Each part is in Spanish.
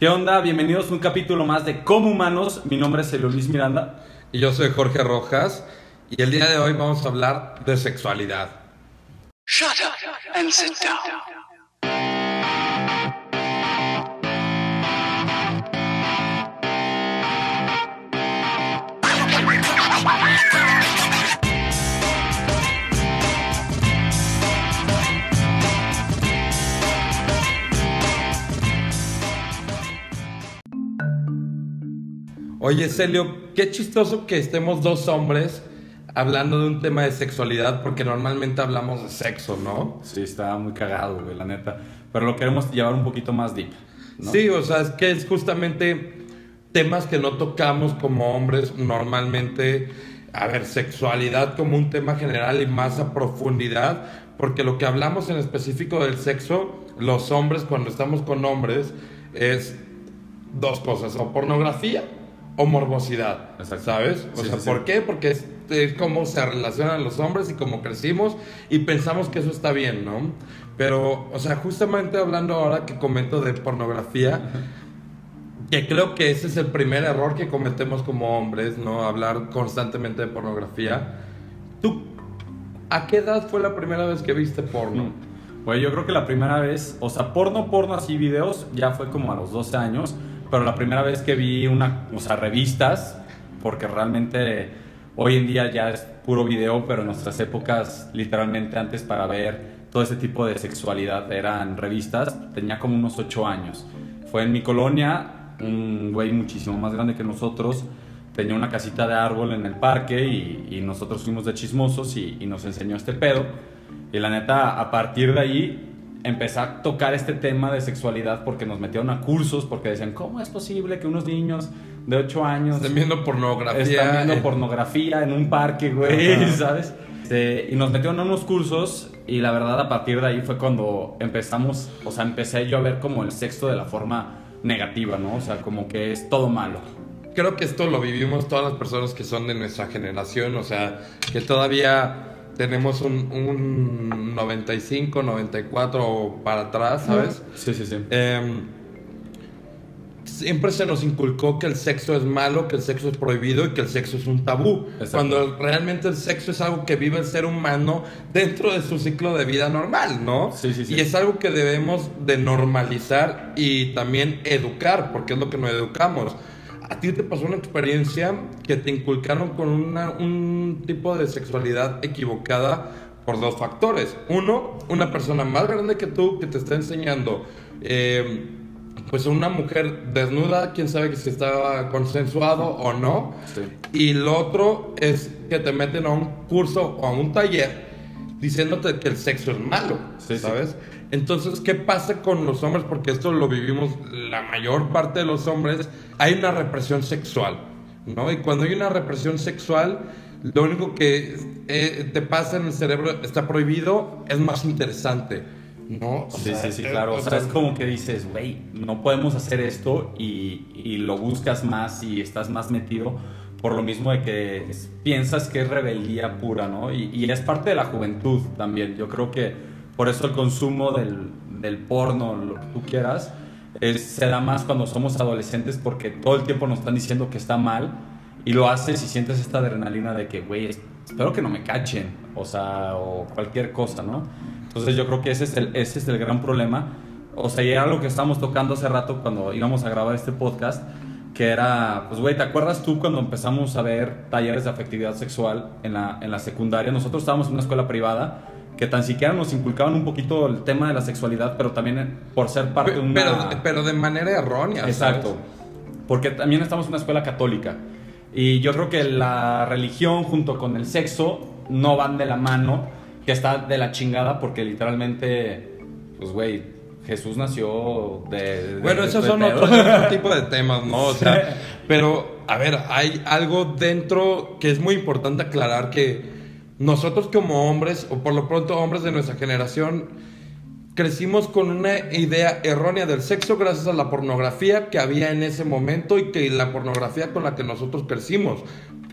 ¿Qué onda? Bienvenidos a un capítulo más de Como Humanos. Mi nombre es Luis Miranda. Y yo soy Jorge Rojas. Y el día de hoy vamos a hablar de sexualidad. Shut up and sit down. Oye, Celio, qué chistoso que estemos dos hombres hablando de un tema de sexualidad, porque normalmente hablamos de sexo, ¿no? Sí, está muy cagado, güey, la neta. Pero lo queremos llevar un poquito más deep. ¿no? Sí, o sea, es que es justamente temas que no tocamos como hombres normalmente. A ver, sexualidad como un tema general y más a profundidad, porque lo que hablamos en específico del sexo, los hombres cuando estamos con hombres, es dos cosas, o pornografía o morbosidad, ¿sabes? O Sí, sea, sí, ¿por sí. qué? Porque es, es cómo se relacionan los hombres y cómo crecimos y pensamos que eso está bien, ¿no? Pero, o sea, justamente hablando ahora que comento de pornografía, que creo que ese es el primer error que cometemos como hombres, ¿no? Hablar constantemente de pornografía. ¿Tú a qué edad fue la primera vez que viste porno? Güey, yo creo que la primera vez, o sea, porno, porno, así videos, ya fue como a los 12 años. Pero la primera vez que vi una, o revistas, porque realmente hoy en día ya es puro video, pero en nuestras épocas, literalmente antes para ver todo ese tipo de sexualidad eran revistas, tenía como unos 8 años. Fue en mi colonia, un güey muchísimo más grande que nosotros, tenía una casita de árbol en el parque y, y nosotros fuimos de chismosos y, y nos enseñó este pedo. Y la neta, a partir de ahí, empecé a tocar este tema de sexualidad porque nos metieron a cursos, porque decían, ¿cómo es posible que unos niños de 8 años Están viendo pornografía. están viendo pornografía en un parque, güey, Ajá. ¿sabes? Este, y nos metieron a unos cursos y la verdad a partir de ahí fue cuando empezamos, o sea, empecé yo a ver como el sexo de la forma negativa, ¿no? O sea, como que es todo malo. Creo que esto lo vivimos todas las personas que son de nuestra generación, o sea, que todavía tenemos un, un 95, 94 para atrás, ¿sabes? Sí, sí, sí. Em, siempre se nos inculcó que el sexo es malo, que el sexo es prohibido y que el sexo es un tabú. Exacto. Cuando realmente el sexo es algo que vive el ser humano dentro de su ciclo de vida normal, ¿no? Sí, sí, sí. Y es algo que debemos de normalizar y también educar, porque es lo que nos educamos. ¿A ti te pasó una experiencia que te inculcaron con una- un tipo de sexualidad equivocada por dos factores? Uno, una persona más grande que tú que te está enseñando, eh, pues una mujer desnuda, quién sabe si estaba consensuado o no. Sí. Y lo otro es que te meten a un curso o a un taller diciéndote que el sexo es malo, Sí, sí. Entonces, ¿qué pasa con los hombres? Porque esto lo vivimos la mayor parte de los hombres. Hay una represión sexual, ¿no? Y cuando hay una represión sexual, lo único que eh, te pasa en el cerebro está prohibido, es más interesante, ¿no? O Sí, sea, sí, sí, claro. o sea, es como que dices, güey, no podemos hacer esto y, y lo buscas más y estás más metido por lo mismo de que piensas que es rebeldía pura, ¿no? Y, y es parte de la juventud también. Yo creo que por eso el consumo del, del porno, lo que tú quieras, es, se da más cuando somos adolescentes porque todo el tiempo nos están diciendo que está mal y lo haces y sientes esta adrenalina de que, güey, es- espero que no me cachen, o sea, o cualquier cosa, ¿no? Entonces yo creo que ese es el, ese es el gran problema. O sea, y era lo que estábamos tocando hace rato cuando íbamos a grabar este podcast, que era, pues, güey, ¿te acuerdas tú cuando empezamos a ver talleres de afectividad sexual en la, en la secundaria? Nosotros estábamos en una escuela privada que tan siquiera nos inculcaban un poquito el tema de la sexualidad, pero también por ser parte de una... pero, pero de manera errónea. Exacto. ¿sabes? Porque también estamos en una escuela católica. Y yo creo que la religión junto con el sexo no van de la mano, que está de la chingada porque literalmente, pues güey, Jesús nació de... de- Bueno, esos de son otro, otro tipo de temas, ¿no? O sea, pero, a ver, hay algo dentro que es muy importante aclarar que nosotros como hombres, o por lo pronto hombres de nuestra generación, crecimos con una idea errónea del sexo gracias a la pornografía que había en ese momento y que la pornografía con la que nosotros crecimos.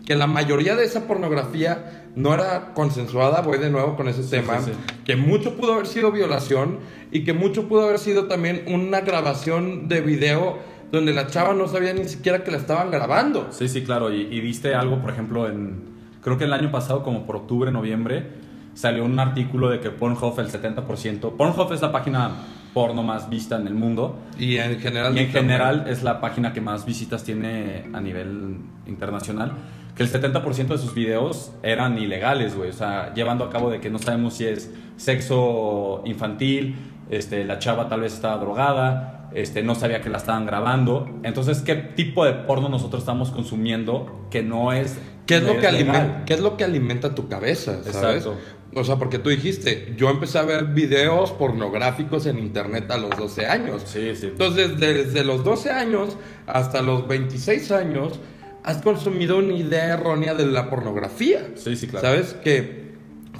Que la mayoría de esa pornografía no era consensuada, voy de nuevo con ese tema, sí, sí. que mucho pudo haber sido violación y que mucho pudo haber sido también una grabación de video donde la chava no sabía ni siquiera que la estaban grabando. Sí, sí, claro. Y, y viste algo, por ejemplo, en. Creo que el año pasado, como por octubre, noviembre, salió un artículo de que Pornhub, el 70%. Pornhub es la página porno más vista en el mundo. Y en general. Y en general es la página que más visitas tiene a nivel internacional. Que el 70% de sus videos eran ilegales, güey. O sea, llevando a cabo de que no sabemos si es sexo infantil, este, la chava tal vez estaba drogada, este, no sabía que la estaban grabando. Entonces, ¿qué tipo de porno nosotros estamos consumiendo que no es... ¿Qué es, lo que alimenta, ¿Qué es lo que alimenta tu cabeza? ¿sabes? Exacto. O sea, porque tú dijiste, yo empecé a ver videos pornográficos en internet a los 12 años. Sí, sí. Entonces, desde los 12 años hasta los 26 años, has consumido una idea errónea de la pornografía. Sí, sí, claro. ¿Sabes? Que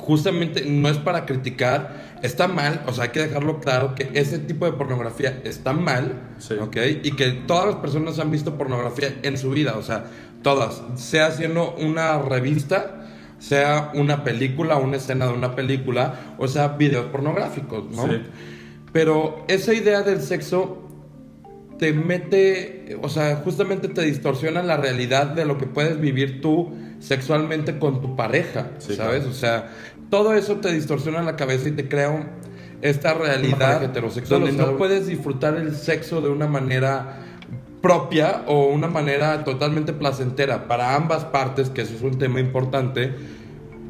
justamente no es para criticar, está mal, o sea, hay que dejarlo claro que ese tipo de pornografía está mal, Sí. ¿ok? Y que todas las personas han visto pornografía en su vida, o sea, todas, sea haciendo una revista, sea una película, una escena de una película, o sea, videos pornográficos, ¿no? Sí. Pero esa idea del sexo te mete, o sea, justamente te distorsiona la realidad de lo que puedes vivir tú sexualmente con tu pareja, Sí, ¿sabes? claro. O sea, todo eso te distorsiona la cabeza y te crea un- esta realidad heterosexual, donde no puedes disfrutar el sexo de una manera propia o una manera totalmente placentera para ambas partes, que eso es un tema importante,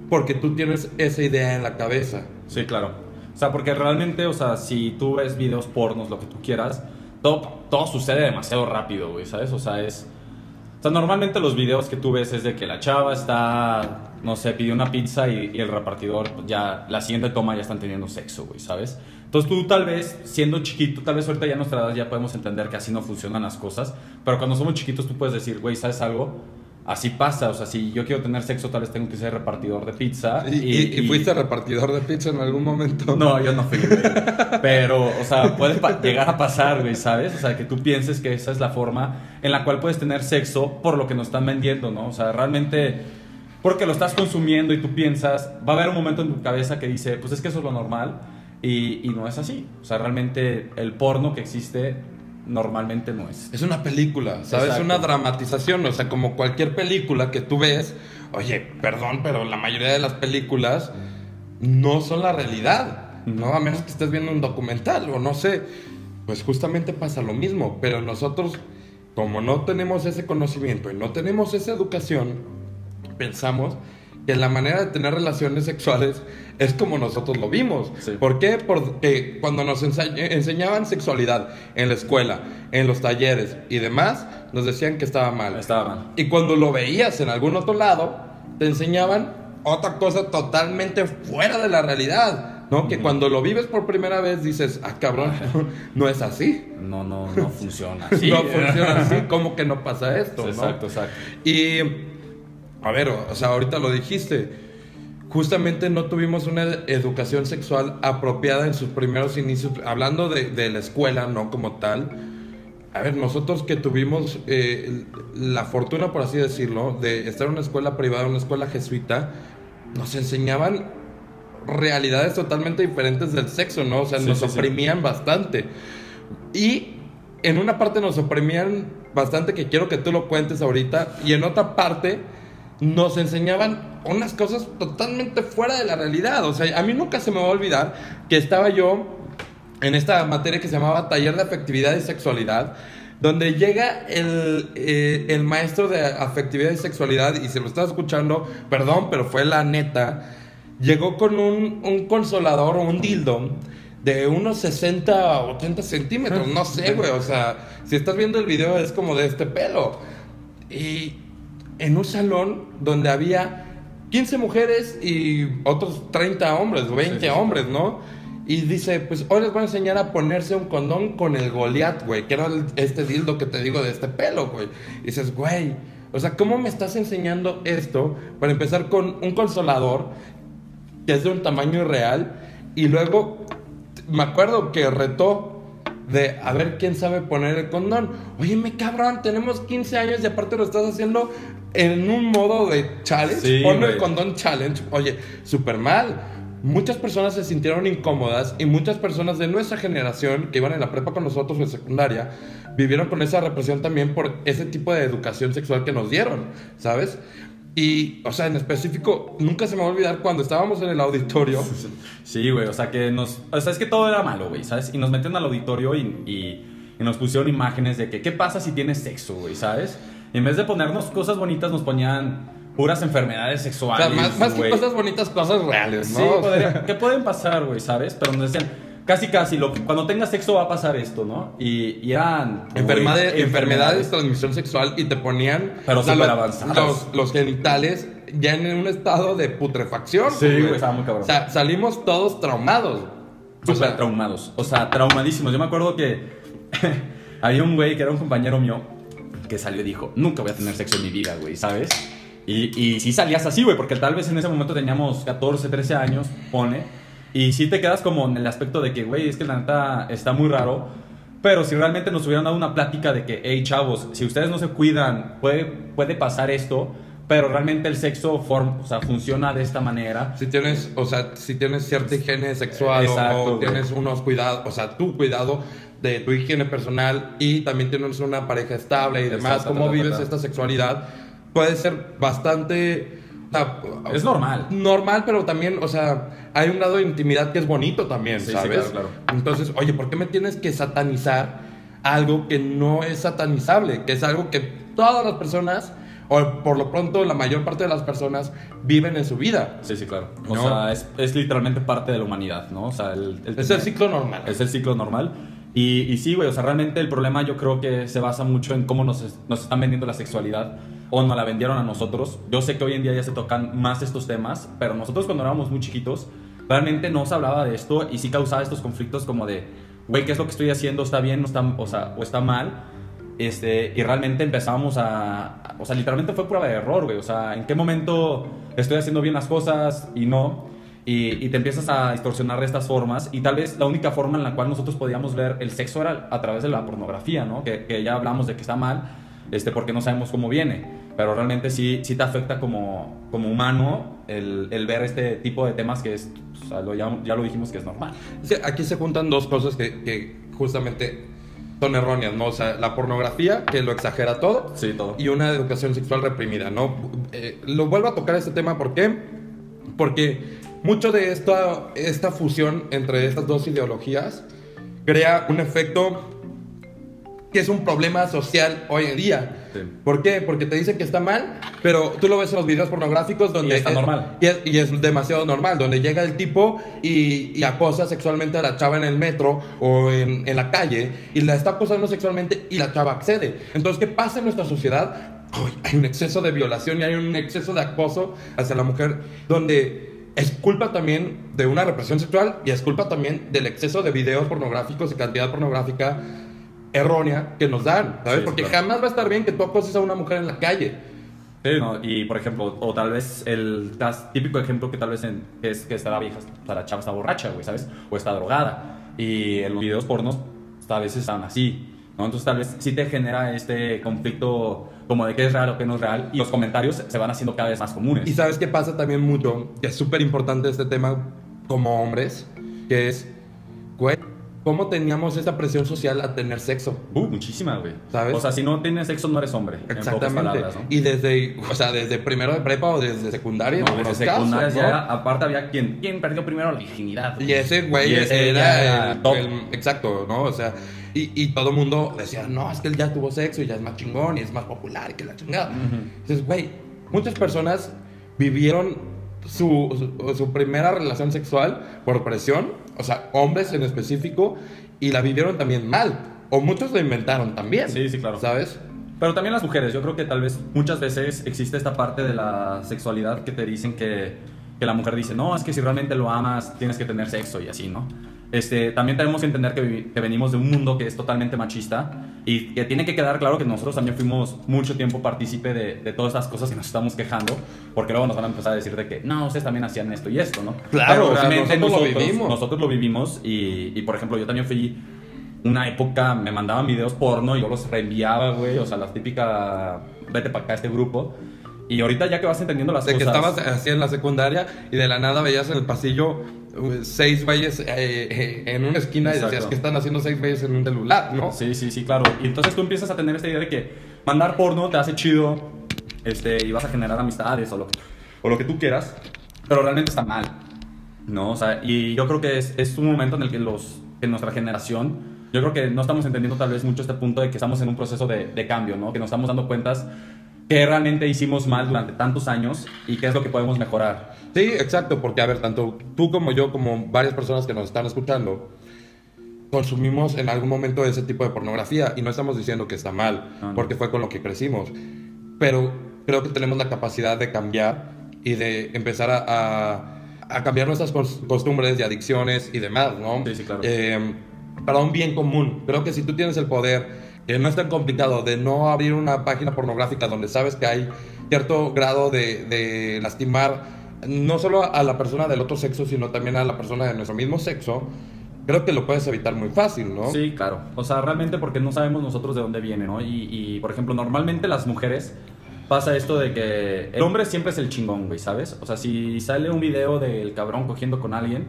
porque tú tienes esa idea en la cabeza. Sí, claro. O sea, porque realmente, o sea, si tú ves videos pornos, lo que tú quieras, todo, todo sucede demasiado rápido, güey, ¿sabes? O sea, es... O sea, normalmente los videos que tú ves es de que la chava está, no sé, pidió una pizza y, y el repartidor, ya, la siguiente toma ya están teniendo sexo, güey, ¿sabes? Entonces tú tal vez, siendo chiquito, tal vez ahorita ya a nuestra edad ya podemos entender que así no funcionan las cosas, pero cuando somos chiquitos tú puedes decir, güey, ¿sabes algo? Así pasa, o sea, si yo quiero tener sexo, tal vez tengo que ser repartidor de pizza. ¿Y, y- y fuiste repartidor de pizza en algún momento? No, yo no fui, güey. Pero, o sea, puede llegar a pasar, güey, ¿sabes? O sea, que tú pienses que esa es la forma en la cual puedes tener sexo por lo que nos están vendiendo, ¿no? O sea, realmente, porque lo estás consumiendo y tú piensas, va a haber un momento en tu cabeza que dice, pues es que eso es lo normal. Y, y no es así. O sea, realmente el porno que existe normalmente no es. Es una película, ¿sabes? Exacto. Una dramatización, o sea, como cualquier película que tú ves, oye, perdón, pero la mayoría de las películas no son la realidad, ¿no? A menos que estés viendo un documental o no sé, pues justamente pasa lo mismo, pero nosotros, como no tenemos ese conocimiento y no tenemos esa educación, pensamos que la manera de tener relaciones sexuales es como nosotros lo vimos. Sí. ¿Por qué? Porque cuando nos enseñaban sexualidad en la escuela, en los talleres y demás, nos decían que estaba mal. Estaba mal. Y cuando lo veías en algún otro lado, te enseñaban otra cosa totalmente fuera de la realidad. ¿No? Que cuando lo vives por primera vez dices, ah, cabrón, no es así. No, no, no funciona así. No funciona así. ¿Cómo que no pasa esto? no? Exacto, exacto. Y, a ver, o sea, ahorita lo dijiste. Justamente no tuvimos una educación sexual apropiada en sus primeros inicios, hablando de, de la escuela, no como tal. A ver, nosotros que tuvimos eh, la fortuna, por así decirlo, de estar en una escuela privada, una escuela jesuita, nos enseñaban realidades totalmente diferentes del sexo, ¿no? O sea, Sí, nos sí, sí. oprimían bastante. Y en una parte nos oprimían bastante, que quiero que tú lo cuentes ahorita, y en otra parte nos enseñaban unas cosas totalmente fuera de la realidad. O sea, a mí nunca se me va a olvidar que estaba yo en esta materia que se llamaba Taller de Afectividad y Sexualidad, donde llega el, eh, el maestro de afectividad y sexualidad, y se lo estaba escuchando, perdón, pero fue la neta, llegó con un, un consolador o un dildo de unos 60 o 80 centímetros, no sé, güey, o sea, si estás viendo el video es como de este pelo. Y en un salón donde había 15 mujeres y otros 30 hombres, 20 Sí, sí, sí. hombres, ¿no? Y dice, pues hoy les voy a enseñar a ponerse un condón con el Goliath, güey, que era el- este dildo que te digo de este pelo, güey. Y dices, güey, o sea, ¿cómo me estás enseñando esto? Para empezar con un consolador que es de un tamaño irreal y luego me acuerdo que retó de a ver quién sabe poner el condón. Oye, me cabrón, tenemos 15 años y aparte lo estás haciendo en un modo de challenge. Sí, Pon el condón challenge. Oye, súper mal. Muchas personas se sintieron incómodas y muchas personas de nuestra generación que iban en la prepa con nosotros o en secundaria vivieron con esa represión también por ese tipo de educación sexual que nos dieron, ¿sabes? Y, o sea, en específico, nunca se me va a olvidar cuando estábamos en el auditorio. Sí, güey, o sea, que nos... O sea, es que todo era malo, güey, ¿sabes? Y nos meten al auditorio y, y, y nos pusieron imágenes de que, ¿qué pasa si tienes sexo, güey, ¿sabes? En vez de ponernos cosas bonitas, nos ponían puras enfermedades O sexuales, sea, más, más que cosas bonitas, cosas reales, ¿no? Sí, podría- ¿qué pueden pasar, güey, sabes? Pero nos decían, casi, casi, lo que, cuando tengas sexo va a pasar esto, ¿no? Y, y eran... Enfermedades, enfermedades de transmisión sexual y te ponían Pero o sea, lo- avanzadas. los, los genitales ya en un estado de putrefacción. Sí, güey, estaba muy cabrón. O sea, salimos todos traumados. O sea, traumados. O sea, traumadísimos. Yo me acuerdo que había un güey que era un compañero mío que salió dijo, nunca voy a tener sexo en mi vida, güey, ¿sabes? Y, y sí salías así, güey, porque tal vez en ese momento teníamos 14, 13 años, pone. Y sí te quedas como en el aspecto de que, güey, es que la neta está muy raro. Pero si realmente nos hubieran dado una plática de que, hey, chavos, si ustedes no se cuidan, puede, puede pasar esto. Pero realmente el sexo form- o sea, funciona de esta manera. si tienes, o sea, si tienes cierta higiene sexual o- Exacto, o, güey. tienes unos cuidados, o sea, tu cuidado de tu higiene personal y también tienes una pareja estable y demás, Exacto, cómo vives ta. esta sexualidad, puede ser bastante... o sea, Es normal. Normal, pero también, o sea, hay un grado de intimidad que es bonito también, Sí, sí, ¿sabes? claro, claro. Entonces, oye, ¿por qué me tienes que satanizar algo que no es satanizable? Que es algo que todas las personas, o por lo pronto la mayor parte de las personas, viven en su vida. Sí, sí, claro. O No. sea, es, es literalmente parte de la humanidad, ¿no? O sea, el, el Es el ciclo normal. Es el ciclo normal. Y, y sí, güey, o sea, realmente el problema yo creo que se basa mucho en cómo nos, nos están vendiendo la sexualidad o nos la vendieron a nosotros. Yo sé que hoy en día ya se tocan más estos temas, pero nosotros cuando éramos muy chiquitos, realmente no se hablaba de esto y sí causaba estos conflictos como de, güey, ¿qué es lo que estoy haciendo? ¿Está bien? ¿No está, o, sea, ¿O está mal? Este, y realmente empezábamos a, a- O sea, literalmente fue prueba de error, güey. O sea, ¿en qué momento estoy haciendo bien las cosas y no? Y, y te empiezas a distorsionar de estas formas. Y tal vez la única forma en la cual nosotros podíamos ver el sexo era a través de la pornografía, ¿no? Que, que ya hablamos de que está mal, este, porque no sabemos cómo viene. Pero realmente sí, sí te afecta como, como humano el, el ver este tipo de temas que es. O sea, lo, ya, ya lo dijimos que es normal. Sí, aquí se juntan dos cosas que, que justamente son erróneas, ¿no? O sea, la pornografía, que lo exagera todo, Sí, todo. y una educación sexual reprimida, ¿no? Eh, lo vuelvo a tocar este tema, ¿por qué? Porque mucho de esta, esta fusión entre estas dos ideologías crea un efecto que es un problema social hoy en día. Sí. ¿Por qué? Porque te dicen que está mal, pero tú lo ves en los videos pornográficos donde... Y está es- normal. Y es, y es demasiado normal, donde llega el tipo y, y acosa sexualmente a la chava en el metro o en, en la calle y la está acosando sexualmente y la chava accede. Entonces, ¿qué pasa en nuestra sociedad? Uy, hay un exceso de violación y hay un exceso de acoso hacia la mujer donde es culpa también de una represión sexual y es culpa también del exceso de videos pornográficos y cantidad pornográfica errónea que nos dan, ¿sabes? Sí, Porque claro. jamás va a estar bien que tú acoses a una mujer en la calle. Sí, ¿no? Y por ejemplo, o tal vez el típico ejemplo que tal vez en- es que está la vieja, la chava está borracha, güey, ¿sabes? O está drogada. Y en los videos pornos a veces están así, ¿no? Entonces tal vez sí te genera este conflicto como de qué es real o qué no es real. Y los comentarios se van haciendo cada vez más comunes. Y sabes qué pasa también mucho, que es súper importante este tema como hombres, que es, güey, ¿cómo teníamos esa presión social a tener sexo? Uh, muchísima, güey. ¿Sabes? O sea, si no tienes sexo, no eres hombre. Exactamente. palabras, ¿no? Y desde, o sea, desde primero de prepa o desde secundaria. No, desde secundarias casos, ¿no? ya, aparte había quien, quien perdió primero la virginidad. Y ese güey Y ese era, ya era el, top. el- exacto, ¿no? O sea, y, y todo el mundo decía, no, es que él ya tuvo sexo y ya es más chingón y es más popular y que la chingada. Entonces, güey, muchas personas vivieron su, su, su primera relación sexual por presión, o sea, hombres en específico, y la vivieron también mal. O muchos la inventaron también. Sí, sí, claro. ¿Sabes? Pero también las mujeres, yo creo que tal vez muchas veces existe esta parte de la sexualidad que te dicen que, que la mujer dice, no, es que si realmente lo amas tienes que tener sexo y así, ¿no? Este, también tenemos que entender que, venimos de un mundo que es totalmente machista y que tiene que quedar claro que nosotros también fuimos mucho tiempo partícipe de, de todas estas cosas que nos estamos quejando, porque luego nos van a empezar a decir de que, no, ustedes también hacían esto y esto, ¿no? Claro, o sea, nosotros lo vivimos. nosotros lo vivimos y, y, por ejemplo, yo también fui una época me mandaban videos porno y yo los reenviaba, güey. O sea, la típica, vete para acá este grupo. Y ahorita ya que vas entendiendo las De que cosas... estabas así en la secundaria y de la nada veías en el pasillo uh, seis güeyes eh, eh, en una esquina y decías Exacto. que están haciendo seis güeyes en un celular, ¿no? Sí, sí, sí, claro. Y entonces tú empiezas a tener esta idea de que mandar porno te hace chido este, y vas a generar amistades o lo, o lo que tú quieras, pero realmente está mal. ¿No? O sea, y yo creo que es, es un momento en el que los, en nuestra generación, yo creo que no estamos entendiendo tal vez mucho este punto de que estamos en un proceso de, de cambio, ¿no? Que nos estamos dando cuentas que realmente hicimos mal durante tantos años y qué es lo que podemos mejorar. Sí, exacto, porque a ver, tanto tú como yo, como varias personas que nos están escuchando, consumimos en algún momento ese tipo de pornografía y no estamos diciendo que está mal, No, no. porque fue con lo que crecimos, pero creo que tenemos la capacidad de cambiar y de empezar a, a- a cambiar nuestras cos- costumbres y adicciones y demás, ¿no? Sí, sí, claro. Eh, para un bien común. Creo que si tú tienes el poder, que no es tan complicado, de no abrir una página pornográfica donde sabes que hay cierto grado de, de lastimar no solo a la persona del otro sexo, sino también a la persona de nuestro mismo sexo, creo que lo puedes evitar muy fácil, ¿no? Sí, claro. O sea, realmente porque no sabemos nosotros de dónde viene, ¿no? Y, y, por ejemplo, normalmente las mujeres pasa esto de que el hombre siempre es el chingón, güey, ¿sabes? O sea, si sale un video del cabrón cogiendo con alguien,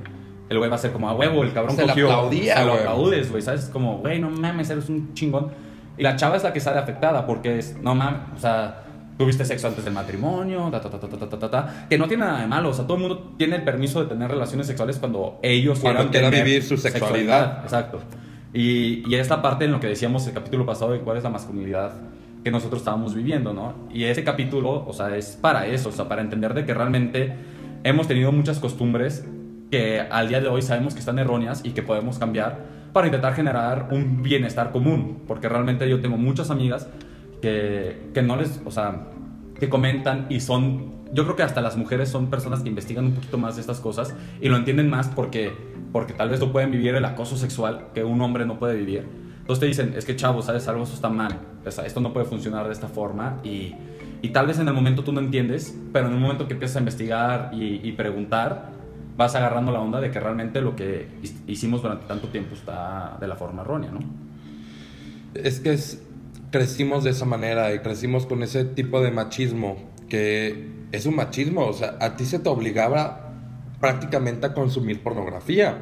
el güey va a ser como, a huevo, el cabrón Se cogió. aplaudía, Se lo aplaudes, güey, ¿sabes? Es como, güey, no mames, eres un chingón. Y la chava es la que sale afectada porque es, no mames, o sea, tuviste sexo antes del matrimonio, ta, ta, ta, que no tiene nada de malo, o sea, todo el mundo tiene el permiso de tener relaciones sexuales cuando ellos cuando quieran vivir su sexualidad. sexualidad. Exacto. Y, y esta parte en lo que decíamos el capítulo pasado de cuál es la masculinidad que nosotros estábamos viviendo, ¿no? Y ese capítulo, o sea, es para eso, o sea, para entender de que realmente hemos tenido muchas costumbres que al día de hoy sabemos que están erróneas y que podemos cambiar, para intentar generar un bienestar común, porque realmente yo tengo muchas amigas que, que no les, o sea, que comentan y son, yo creo que hasta las mujeres son personas que investigan un poquito más de estas cosas y lo entienden más porque, porque tal vez no pueden vivir el acoso sexual que un hombre no puede vivir. Entonces te dicen, es que chavo, ¿sabes algo? Eso está mal, esto no puede funcionar de esta forma y, y tal vez en el momento tú no entiendes, pero en el momento que empiezas a investigar y, y preguntar, vas agarrando la onda de que realmente lo que hicimos durante tanto tiempo está de la forma errónea, ¿no? Es que crecimos de esa manera y crecimos con ese tipo de machismo, que es un machismo, o sea, a ti se te obligaba prácticamente a consumir pornografía.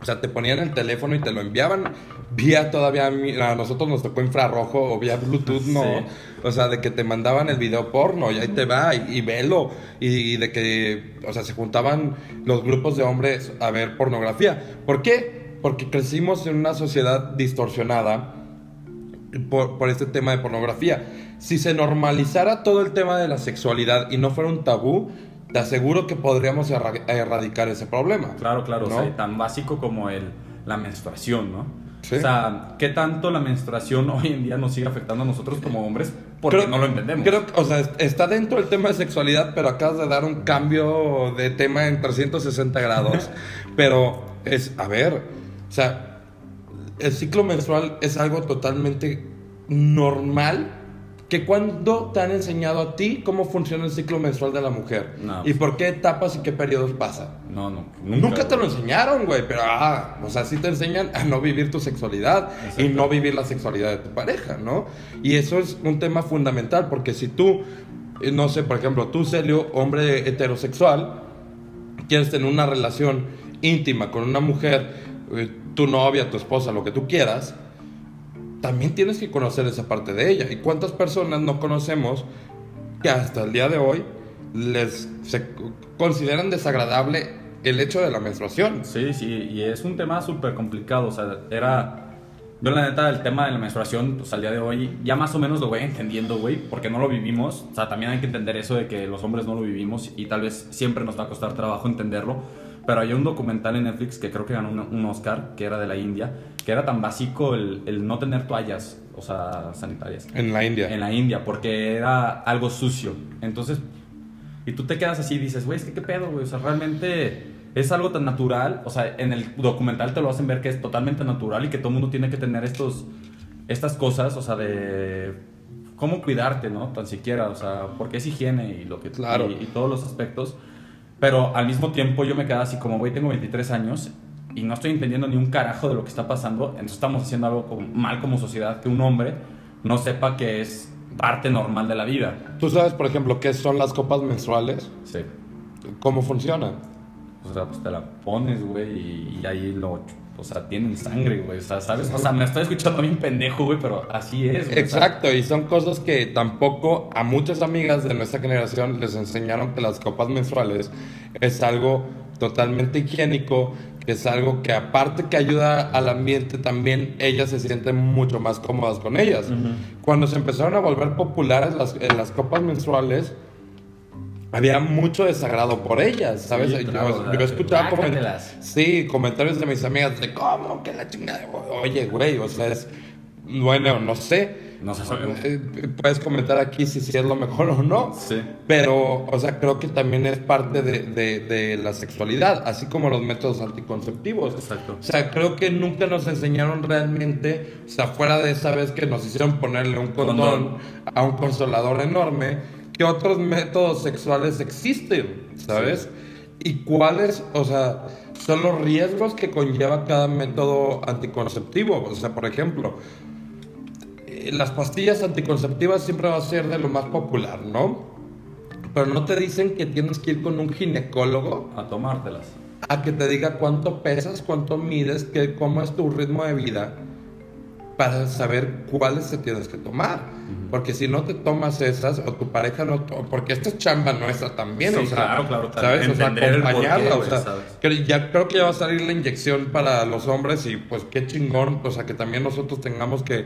O sea, te ponían el teléfono y te lo enviaban vía todavía, a nosotros nos tocó infrarrojo o vía Bluetooth, no. Sí. O sea, de que te mandaban el video porno y ahí te va y, y velo. Y, y de que, o sea, se juntaban los grupos de hombres a ver pornografía. ¿Por qué? Porque crecimos en una sociedad distorsionada por, por este tema de pornografía. Si se normalizara todo el tema de la sexualidad y no fuera un tabú, te aseguro que podríamos erra- erradicar ese problema. Claro, claro, ¿no? o sea, tan básico como el, la menstruación, ¿no? Sí. O sea, ¿qué tanto la menstruación hoy en día nos sigue afectando a nosotros como hombres? Porque Creo- no lo entendemos. Creo, que, o sea, est- está dentro del tema de sexualidad, pero acabas de dar un cambio de tema en 360 grados. pero es, a ver, o sea, el ciclo menstrual es algo totalmente normal. Que cuando te han enseñado a ti cómo funciona el ciclo menstrual de la mujer No. y por qué etapas y qué periodos pasa. No, no, Nunca, te lo enseñaron, güey, pero ah, o sea, sí te enseñan a no vivir tu sexualidad y no vivir la sexualidad de tu pareja, ¿no? Y eso es un tema fundamental porque si tú, eh, no sé, por ejemplo, tú, Celio, hombre heterosexual, quieres tener una relación íntima con una mujer, eh, tu novia, tu esposa, lo que tú quieras, también tienes que conocer esa parte de ella. ¿Y cuántas personas no conocemos que hasta el día de hoy les se consideran desagradable el hecho de la menstruación? Sí, sí, y es un tema súper complicado, o sea, era... Yo la neta, el tema de la menstruación, pues al día de hoy, ya más o menos lo voy entendiendo, güey, porque no lo vivimos. O sea, también hay que entender eso de que los hombres no lo vivimos y tal vez siempre nos va a costar trabajo entenderlo. Pero hay un documental en Netflix que creo que ganó un, Oscar, que era de la India, que era tan básico el, el no tener toallas, o sea, sanitarias. En la India. En la India, porque era algo sucio. Entonces, y tú te quedas así y dices, güey, es que qué pedo, güey. O sea, realmente es algo tan natural. O sea, en el documental te lo hacen ver que es totalmente natural y que todo el mundo tiene que tener estos, estas cosas, o sea, de cómo cuidarte, ¿no? Tan siquiera, o sea, porque es higiene y lo que Claro. y, y todos los aspectos. Pero al mismo tiempo yo me quedaba así como, güey, tengo 23 años y no estoy entendiendo ni un carajo de lo que está pasando. Entonces estamos haciendo algo como- mal como sociedad, que un hombre no sepa que es parte normal de la vida. ¿Tú sabes, por ejemplo, qué son las copas menstruales? Sí. ¿Cómo funcionan? O sea, pues te la pones, güey, y, y ahí lo... O sea, tienen sangre, güey. O sea, ¿sabes? O sea, me estoy escuchando bien pendejo, güey, pero así es, güey. Exacto, y son cosas que tampoco a muchas amigas de nuestra generación les enseñaron que las copas menstruales es algo totalmente higiénico, que es algo que aparte que ayuda al ambiente, también ellas se sienten mucho más cómodas con ellas. Cuando se empezaron a volver populares las, en las copas menstruales, había mucho desagrado por ellas, ¿sabes? Sí, claro, yo, yo escuchaba coment- guácatelas. sí, comentarios de mis amigas de cómo que la chingada. Oye, güey, o sea, es bueno, no sé. No sé. Eh, Puedes comentar aquí si, si es lo mejor o no. Sí. Pero, o sea, creo que también es parte de, de- de la sexualidad, así como los métodos anticonceptivos. Exacto. O sea, creo que nunca nos enseñaron realmente, o sea, fuera de esa vez que nos hicieron ponerle un condón, Condón. a un consolador enorme, que otros métodos sexuales existen, ¿sabes? Y cuáles, o sea, son los riesgos que conlleva cada método anticonceptivo. O sea, por ejemplo, eh, las pastillas anticonceptivas siempre va a ser de lo más popular, ¿no? Pero no te dicen que tienes que ir con un ginecólogo A tomártelas. a que te diga cuánto pesas, cuánto mides, que, cómo es tu ritmo de vida, para saber cuáles te tienes que tomar. Porque si no te tomas esas, o tu pareja no, to- porque esta es chamba nuestra también, Sí, o sea, claro, claro, ¿sabes? O sea, acompañarla, porqué, o sea, ya creo que ya va a salir la inyección para los hombres y pues qué chingón, o sea, que también nosotros tengamos que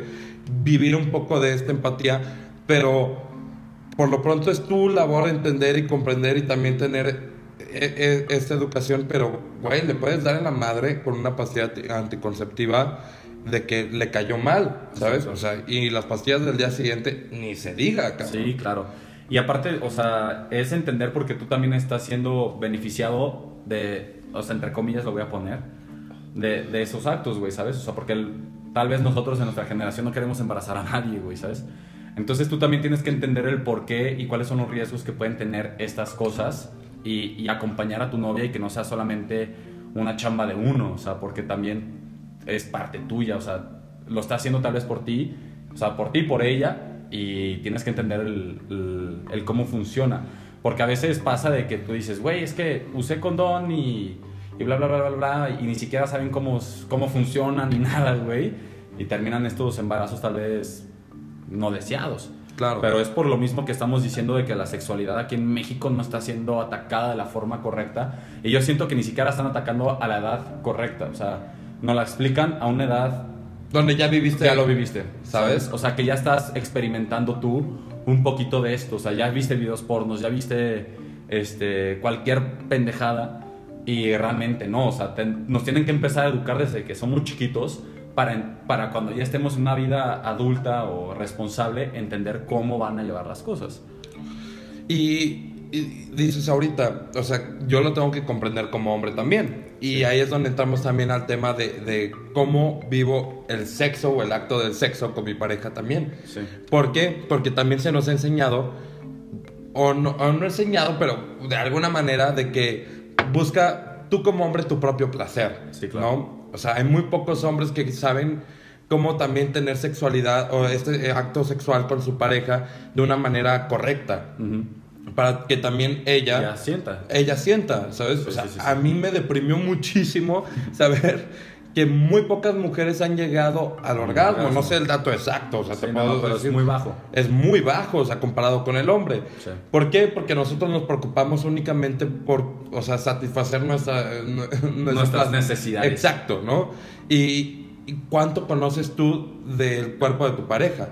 vivir un poco de esta empatía, pero por lo pronto es tu labor entender y comprender y también tener e- e- esta educación, pero, güey, le puedes dar en la madre con una pastilla anti- anticonceptiva de que le cayó mal, ¿sabes? O sea, y las pastillas del día siguiente ni se diga, cabrón. Sí, claro. Y aparte, o sea, es entender porque tú también estás siendo beneficiado de, o sea, entre comillas lo voy a poner, de, de esos actos, güey, ¿sabes? O sea, porque el- tal vez nosotros en nuestra generación no queremos embarazar a nadie, güey, ¿sabes? Entonces tú también tienes que entender el por qué y cuáles son los riesgos que pueden tener estas cosas y, y acompañar a tu novia y que no sea solamente una chamba de uno, o sea, porque también es parte tuya, o sea, lo está haciendo tal vez por ti, o sea, por ti, por ella, y tienes que entender el, el- el cómo funciona. Porque a veces pasa de que tú dices, güey, es que usé condón y, y bla, bla, bla, bla, bla, y ni siquiera saben cómo, cómo funcionan ni nada, güey, y terminan estos embarazos tal vez no deseados. Claro. Pero es por lo mismo que estamos diciendo de que la sexualidad aquí en México no está siendo atacada de la forma correcta. Y yo siento que ni siquiera están atacando a la edad correcta. O sea, nos la explican a una edad Donde ya viviste. ya lo viviste, ¿Sabes? O sea, que ya estás experimentando tú un poquito de esto. O sea, ya viste videos pornos, ya viste este, cualquier pendejada y realmente no. O sea, te- nos tienen que empezar a educar desde que somos chiquitos para, para cuando ya estemos en una vida adulta o responsable, entender cómo van a llevar las cosas. Y, y dices ahorita, o sea, yo lo tengo que comprender como hombre también. Y ahí es donde entramos también al tema de, de cómo vivo el sexo o el acto del sexo con mi pareja también. Sí. ¿Por qué? Porque también se nos ha enseñado, o no, o no enseñado, pero de alguna manera, de que busca tú como hombre tu propio placer. Sí, claro. ¿no? O sea, hay muy pocos hombres que saben cómo también tener sexualidad o este eh, acto sexual con su pareja de una manera correcta. Ujú. Para que también ella Ya sienta. ella sienta, ¿sabes? Sí, o sea, sí, sí, sí. a mí me deprimió muchísimo saber que muy pocas mujeres han llegado al orgasmo. orgasmo. No sé el dato exacto, o sea, te puedo no, pero es decir- muy bajo. Es muy bajo, o sea, comparado con el hombre. ¿Por qué? Porque nosotros nos preocupamos únicamente por, o sea, satisfacer nuestra, nuestras, Nuestras necesidades. Exacto, ¿no? Y, y cuánto conoces tú del cuerpo de tu pareja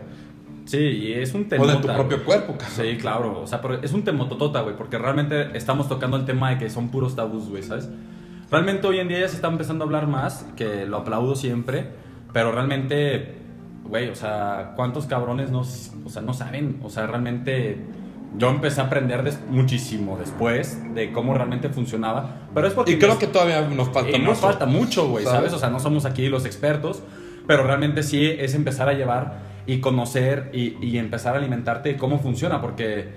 Sí, y es un o tema. de tu propio cuerpo, cabrón. Sí, claro. O sea, pero es un temototota, güey, porque realmente estamos tocando el tema de que son puros tabús, güey, ¿sabes? Realmente hoy en día ya se está empezando a hablar más, que lo aplaudo siempre, pero realmente, güey, o sea, ¿cuántos cabrones no, o sea, no saben? O sea, realmente yo empecé a aprender des- muchísimo después de cómo realmente funcionaba, pero es porque... Y creo que todavía nos falta y nos mucho. falta mucho, güey, ¿Sabes? ¿sabes? O sea, no somos aquí los expertos, pero realmente sí es empezar a llevar y conocer y, y empezar a alimentarte de cómo funciona, porque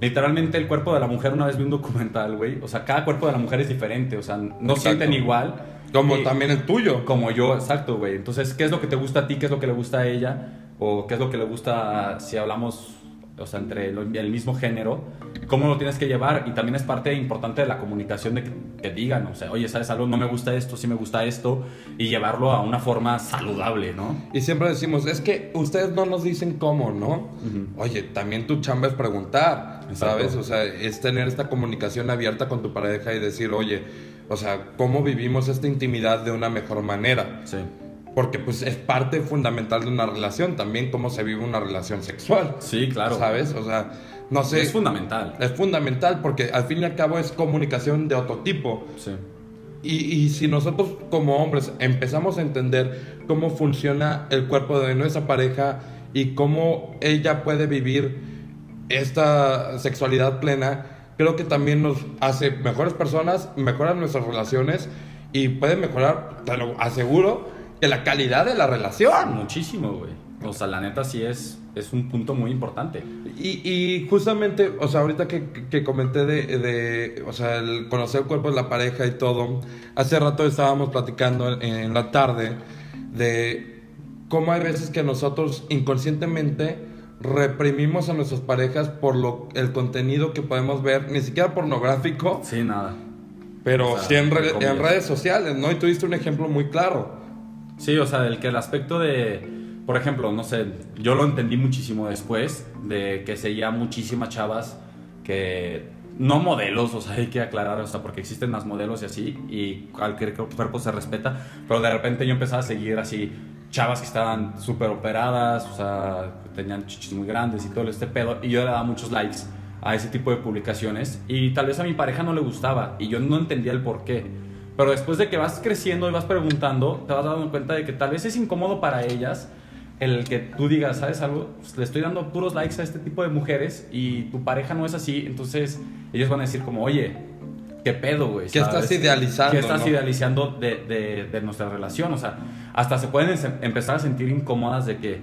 literalmente el cuerpo de la mujer, una vez vi un documental, güey, o sea, cada cuerpo de la mujer es diferente, o sea, no Exacto. sienten igual. Como Y- también el tuyo. Como yo, exacto, güey. Entonces, ¿qué es lo que te gusta a ti? ¿Qué es lo que le gusta a ella? o qué es lo que le gusta si hablamos, o sea, entre el, el mismo género, cómo lo tienes que llevar y también es parte importante de la comunicación de que, que digan, o sea, oye, ¿sabes algo? No me gusta esto, sí me gusta esto y llevarlo a una forma saludable, ¿no? Y siempre decimos, es que ustedes no nos dicen cómo, ¿no? Oye, también tu chamba es preguntar, ¿sabes? Exacto. O sea, es tener esta comunicación abierta con tu pareja y decir, oye, o sea, ¿cómo vivimos esta intimidad de una mejor manera? Sí. Porque pues es parte fundamental de una relación, también cómo se vive una relación sexual. Sí, claro. ¿Sabes? O sea, no sé. Es fundamental. Es fundamental porque al fin y al cabo es comunicación de otro tipo. Sí. Y, y si nosotros como hombres empezamos a entender cómo funciona el cuerpo de nuestra pareja y cómo ella puede vivir esta sexualidad plena, creo que también nos hace mejores personas, mejoran nuestras relaciones y puede mejorar, te lo aseguro, que la calidad de la relación. Muchísimo, güey. O sea, la neta sí es, es un punto muy importante. Y, y justamente, o sea, ahorita que, que comenté de, de, o sea, el conocer el cuerpo de la pareja y todo, hace rato estábamos platicando en, en la tarde de cómo hay veces que nosotros inconscientemente reprimimos a nuestras parejas por lo, el contenido que podemos ver, ni siquiera pornográfico, Sí, nada. pero O sea, sí en, re- en redes sociales, ¿no? Y tuviste un ejemplo muy claro. Sí, o sea, el que el aspecto de, por ejemplo, no sé, yo lo entendí muchísimo después, de que seguía muchísimas chavas que, no modelos, o sea, hay que aclarar, o sea, porque existen más modelos y así, y cualquier cuerpo se respeta, pero de repente yo empezaba a seguir así chavas que estaban súper operadas, o sea, tenían chichis muy grandes y todo este pedo, y yo le daba muchos likes a ese tipo de publicaciones, y tal vez a mi pareja no le gustaba, y yo no entendía el por qué. Pero después de que vas creciendo y vas preguntando, te vas dando cuenta de que tal vez es incómodo para ellas el que tú digas, ¿sabes algo? Pues le estoy dando puros likes a este tipo de mujeres y tu pareja no es así, entonces ellos van a decir como, oye, ¿qué pedo, güey? ¿Qué estás idealizando, ¿Qué estás no? idealizando de, de- de nuestra relación? O sea, hasta se pueden em- empezar a sentir incómodas de que,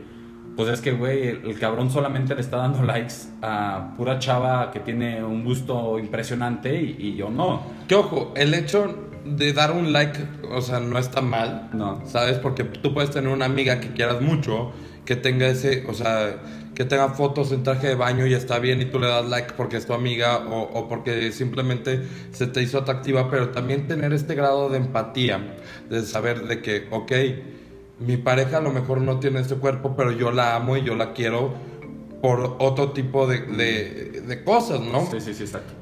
pues es que, güey, el, el cabrón solamente le está dando likes a pura chava que tiene un gusto impresionante y, y yo no. Que ojo, el hecho de dar un like, o sea, no está mal. No. ¿Sabes? Porque tú puedes tener una amiga que quieras mucho, que tenga ese, o sea, que tenga fotos en traje de baño y está bien y tú le das like porque es tu amiga o, o porque simplemente se te hizo atractiva, pero también tener este grado de empatía, de saber de que, ok, mi pareja a lo mejor no tiene este cuerpo, pero yo la amo y yo la quiero por otro tipo de, de, de cosas, ¿no? Sí, sí, sí, exacto.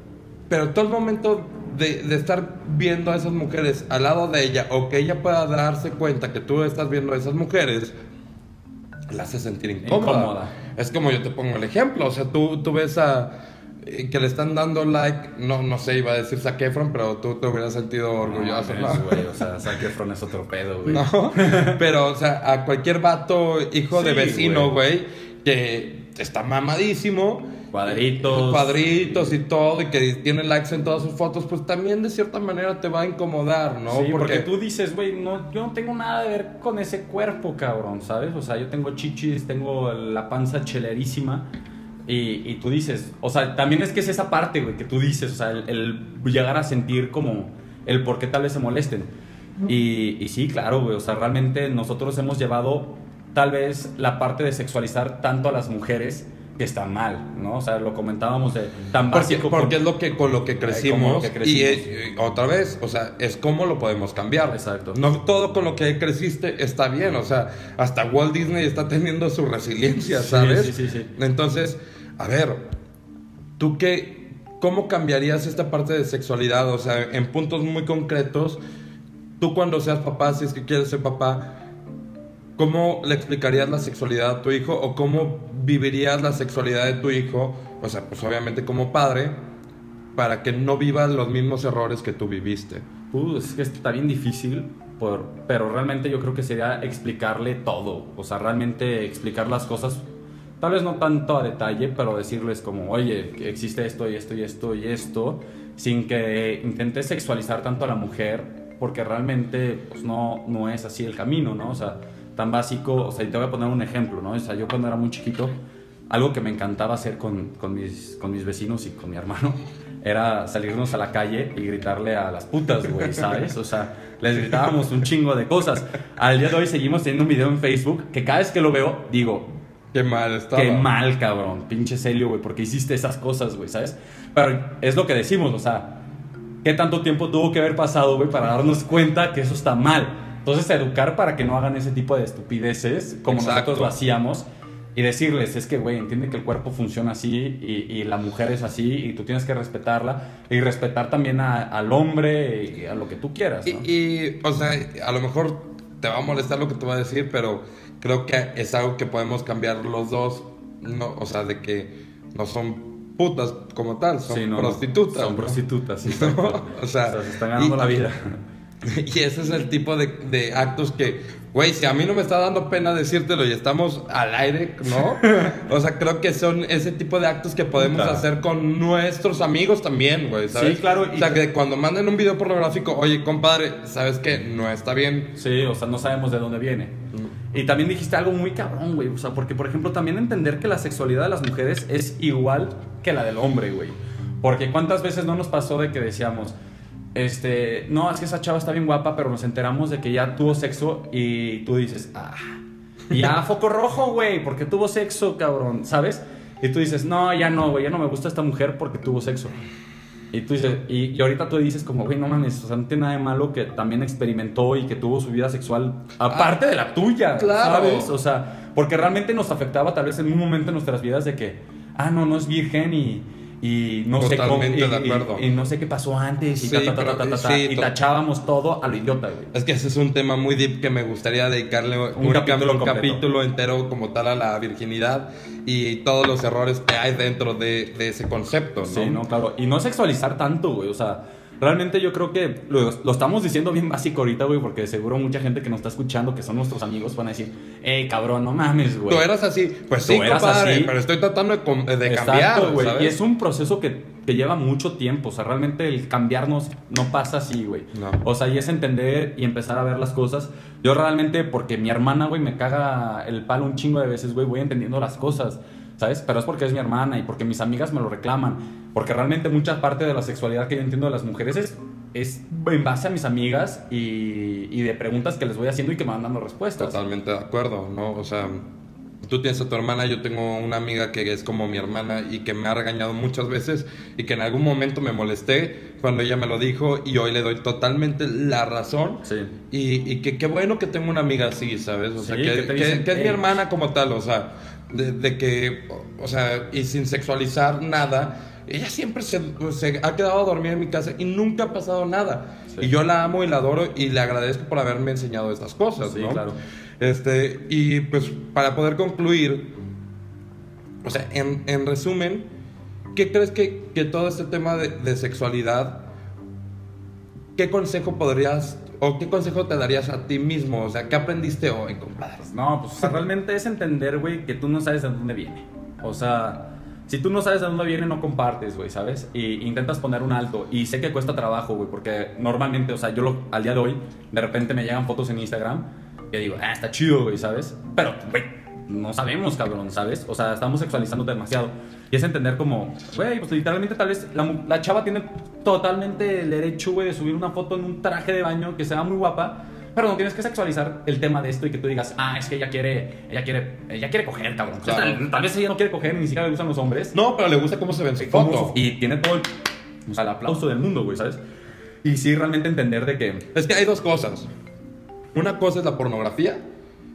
Pero todo el momento de, de estar viendo a esas mujeres al lado de ella o que ella pueda darse cuenta que tú estás viendo a esas mujeres, la hace sentir incómoda. Incómoda. Es como yo te pongo el ejemplo, o sea, tú, tú ves a eh, que le están dando like, no, no sé, iba a decir Zac Efron, pero tú te hubieras sentido orgulloso, No, ¿no? güey, o sea, Zac Efron es otro pedo, güey. ¿no? Pero, o sea, a cualquier vato, hijo de vecino, güey. güey, que está mamadísimo, Cuadritos. cuadritos y todo, y que tiene likes en todas sus fotos, pues también de cierta manera te va a incomodar, ¿no? Sí, porque, tú dices, güey, no, yo no tengo nada de ver con ese cuerpo, cabrón, ¿sabes? O sea, yo tengo chichis, tengo la panza chelerísima. Y, y tú dices, o sea, también es que es esa parte, güey, que tú dices, o sea, el, el llegar a sentir como el por qué tal vez se molesten. Y, y sí, claro, güey, o sea, realmente nosotros hemos llevado tal vez la parte de sexualizar tanto a las mujeres que está mal, ¿no? O sea, lo comentábamos de tan Porque, básico. porque como- es lo que con lo que crecimos, como lo que y crecimos. eh, otra vez, o sea, es cómo lo podemos cambiar. Exacto. No todo con lo que creciste está bien, o sea, hasta Walt Disney está teniendo su resiliencia, Sí, ¿sabes? sí, sí, sí. Entonces, a ver, ¿tú qué, cómo cambiarías esta parte de sexualidad? O sea, en puntos muy concretos, tú cuando seas papá, si es que quieres ser papá, ¿Cómo le explicarías la sexualidad a tu hijo o cómo vivirías la sexualidad de tu hijo? O sea, pues obviamente como padre, para que no vivas los mismos errores que tú viviste. Uh, es que está bien difícil, por, pero realmente yo creo que sería explicarle todo. O sea, realmente explicar las cosas, tal vez no tanto a detalle, pero decirles como, oye, existe esto y esto y esto y esto, sin que intentes sexualizar tanto a la mujer, porque realmente pues, no, no es así el camino, ¿no? O sea, tan básico, o sea, y te voy a poner un ejemplo, ¿no? O sea, yo cuando era muy chiquito, algo que me encantaba hacer con, con, mis, con mis vecinos y con mi hermano era salirnos a la calle y gritarle a las putas, güey, ¿sabes? O sea, les gritábamos un chingo de cosas. Al día de hoy seguimos teniendo un video en Facebook que cada vez que lo veo, digo, Qué mal estaba. Qué mal, cabrón. Pinche Celio, güey, porque hiciste esas cosas, güey, ¿sabes? Pero es lo que decimos, o sea, ¿qué tanto tiempo tuvo que haber pasado, güey, para darnos cuenta que eso está mal? Entonces, educar para que no hagan ese tipo de estupideces como Exacto. nosotros lo hacíamos y decirles, es que, güey, entiende que el cuerpo funciona así y, y la mujer es así y tú tienes que respetarla y respetar también a- al hombre y a lo que tú quieras, Y, ¿no? y, o sea, a lo mejor te va a molestar lo que te voy a decir, pero creo que es algo que podemos cambiar los dos. No, o sea, de que no son putas como tal, son Sí, no, prostitutas. Son ¿no? prostitutas, sí. No, exacto. o sea, se están ganando y- la vida. Y ese es el tipo de, de actos que, güey, si a mí no me está dando pena decírtelo y estamos al aire, ¿no? O sea, creo que son ese tipo de actos que podemos Puta. hacer con nuestros amigos también, güey, ¿sabes? Sí, claro, O sea, que cuando manden un video pornográfico, oye, compadre, ¿sabes qué? No está bien. Sí, o sea, no sabemos de dónde viene. Y también dijiste algo muy cabrón, güey. O sea, porque, por ejemplo, también entender que la sexualidad de las mujeres es igual que la del hombre, güey. Porque cuántas veces no nos pasó de que decíamos, este, no, es que esa chava está bien guapa, pero nos enteramos de que ya tuvo sexo y tú dices, ah, y ya foco rojo, güey, porque tuvo sexo, cabrón, ¿sabes? Y tú dices, no, ya no, güey, ya no me gusta esta mujer porque tuvo sexo. Y tú dices, y, y ahorita tú dices como, güey, no mames, o sea, no tiene nada de malo que también experimentó y que tuvo su vida sexual aparte de la tuya, claro. ¿sabes? O sea, porque realmente nos afectaba tal vez en un momento en nuestras vidas de que, ah, no, no es virgen y, y no sé cómo, y, de acuerdo. y no sé qué pasó antes y Sí, ta, ta, ta, pero- ta, ta, ta, sí, y to- tachábamos todo a lo idiota, güey. Es que ese es un tema muy deep que me gustaría dedicarle un, capítulo un completo. capítulo entero como tal a la virginidad y todos los errores que hay dentro de, de ese concepto, ¿no? Sí, no, claro. Y no sexualizar tanto, güey. O sea, realmente yo creo que lo, lo estamos diciendo bien básico ahorita, güey, porque seguro mucha gente que nos está escuchando, que son nuestros amigos, van a decir, hey, cabrón, no mames, güey. Tú eras así, pues Tú sí, eras compadre, así. pero estoy tratando de, de cambiar, güey. Y es un proceso que, que lleva mucho tiempo. O sea, realmente el cambiarnos no pasa así, güey. No. O sea, y es entender y empezar a ver las cosas. Yo realmente, porque mi hermana, güey, me caga el palo un chingo de veces, güey, voy entendiendo las cosas. ¿Sabes? Pero es porque es mi hermana y porque mis amigas me lo reclaman. Porque realmente mucha parte de la sexualidad que yo entiendo de las mujeres es, es en base a mis amigas y, y de preguntas que les voy haciendo y que me van dando respuestas. Totalmente de acuerdo, ¿no? O sea, tú tienes a tu hermana, yo tengo una amiga que es como mi hermana y que me ha regañado muchas veces y que en algún momento me molesté cuando ella me lo dijo y hoy le doy totalmente la razón. Sí. Y, y que qué bueno que tengo una amiga así, ¿sabes? O sea, Sí, que, que te que- dicen, que es mi hermana como tal, o sea, de, de que, o sea, y sin sexualizar nada. Ella siempre se, se ha quedado a dormir en mi casa y nunca ha pasado nada. Sí. Y yo la amo y la adoro y le agradezco por haberme enseñado estas cosas, Sí, ¿no? claro. Este, y pues para poder concluir, o sea, en, en resumen, ¿qué crees que, que todo este tema de, de sexualidad, qué consejo podrías o qué consejo te darías a ti mismo? O sea, ¿qué aprendiste hoy, compadre? No, pues o sea, realmente es entender, güey, que tú no sabes de dónde viene. O sea, si tú no sabes de dónde viene, no compartes, güey, ¿sabes? Y intentas poner un alto. Y sé que cuesta trabajo, güey, porque normalmente, o sea, yo lo- al día de hoy, de repente me llegan fotos en Instagram y digo, ah, está chido, güey, ¿sabes? Pero, güey, no sabemos, cabrón, ¿sabes? O sea, estamos sexualizando demasiado. Y es entender como, güey, pues literalmente tal vez la, la chava tiene totalmente el derecho, güey, de subir una foto en un traje de baño que sea muy guapa. Pero no tienes que sexualizar el tema de esto y que tú digas, ah, es que ella quiere, ella quiere, ella quiere coger, cabrón. O sea, Claro. tal, tal vez ella no quiere coger, ni siquiera le gustan los hombres. No, pero le gusta cómo se ve en su foto. Y tiene todo el, o sea, el aplauso del mundo, güey, ¿sabes? Y sí, realmente entender de que... Es que hay dos cosas. Una cosa es la pornografía,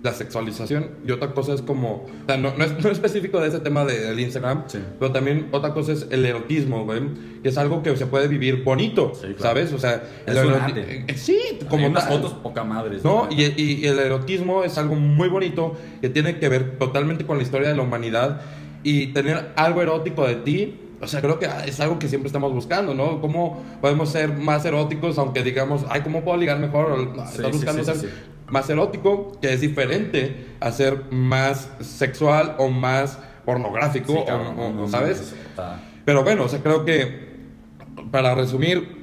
la sexualización, y otra cosa es como, o sea, no, no es, no es específico de ese tema de- del Instagram, Sí. pero también otra cosa es el erotismo, güey, que es algo que se puede vivir bonito, Sí, claro. ¿sabes? O sea, Es el eh, Sí, Como unas fotos poca madres. No, güey. y, y el erotismo es algo muy bonito que tiene que ver totalmente con la historia de la humanidad y tener algo erótico de ti. O sea, creo que es algo que siempre estamos buscando, ¿no? ¿Cómo podemos ser más eróticos aunque digamos, ay, ¿cómo puedo ligar mejor? Sí, estás buscando ser. Más erótico, que es diferente a ser más sexual o más pornográfico, Sí, o- cabrón, o- o, no, ¿sabes? Pero bueno, o sea, creo que para resumir,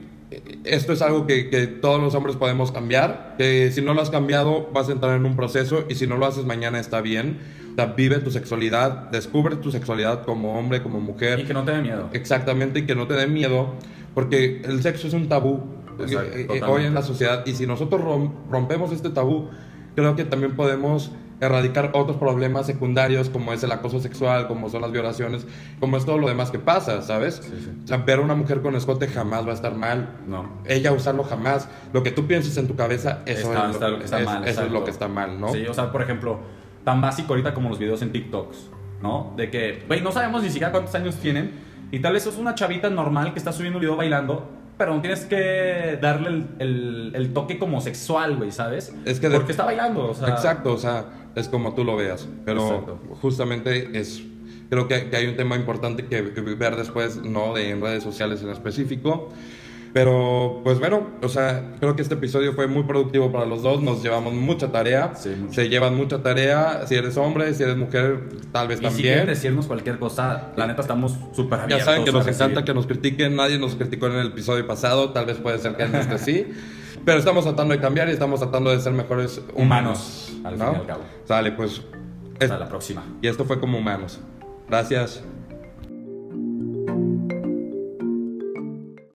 esto es algo que, que todos los hombres podemos cambiar. Que si no lo has cambiado, vas a entrar en un proceso y si no lo haces mañana está bien. O sea, vive tu sexualidad, descubre tu sexualidad como hombre, como mujer. Y que no te dé miedo. Exactamente, y que no te dé miedo, porque el sexo es un tabú Exacto, eh, eh, hoy en la sociedad. Y si nosotros rom- rompemos este tabú, creo que también podemos erradicar otros problemas secundarios como es el acoso sexual, como son las violaciones, como es todo lo demás que pasa, ¿sabes? O sea, ver a una mujer con escote jamás va a estar mal. No. Ella usarlo jamás. Lo que tú pienses en tu cabeza, eso, Está- es, está lo, que está es- mal, eso es lo que está mal, ¿no? Sí, o sea, por ejemplo, tan básico ahorita como los videos en TikToks, ¿no? De que, güey, no sabemos ni siquiera cuántos años tienen y tal vez es una chavita normal que está subiendo un video bailando, pero no tienes que darle el, el- el toque como sexual, güey, ¿sabes? Es que de- Porque está bailando, o sea... Exacto, o sea, es como tú lo veas. Pero Exacto. justamente es. Creo que, que hay un tema importante que, que ver después, no de en redes sociales en específico. Pero, pues bueno, o sea, creo que este episodio fue muy productivo para los dos. Nos llevamos mucha tarea. Sí, mucho. Se llevan mucha tarea. Si eres hombre, si eres mujer, tal vez Y si también. quieren decirnos cualquier cosa, la neta estamos súper Ya abiertos. saben que nos encanta que nos critiquen. Nadie nos criticó en el episodio pasado. Tal vez puede ser que en este sí. Pero estamos tratando de cambiar y estamos tratando de ser mejores humanos. Humanos, al ¿no? fin y al cabo. Sale, pues. Hasta es- la próxima. y esto fue como humanos. Gracias.